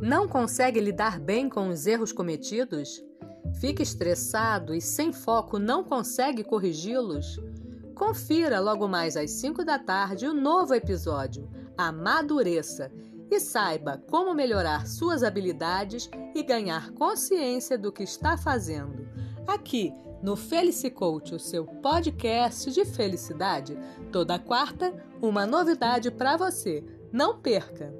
Não consegue lidar bem com os erros cometidos? Fica estressado e sem foco não consegue corrigi-los? Confira logo mais às 5 da tarde o novo episódio a Amadureça e saiba como melhorar suas habilidades e ganhar consciência do que está fazendo. Aqui no Felice Coach, o seu podcast de felicidade, toda quarta, uma novidade para você. Não perca!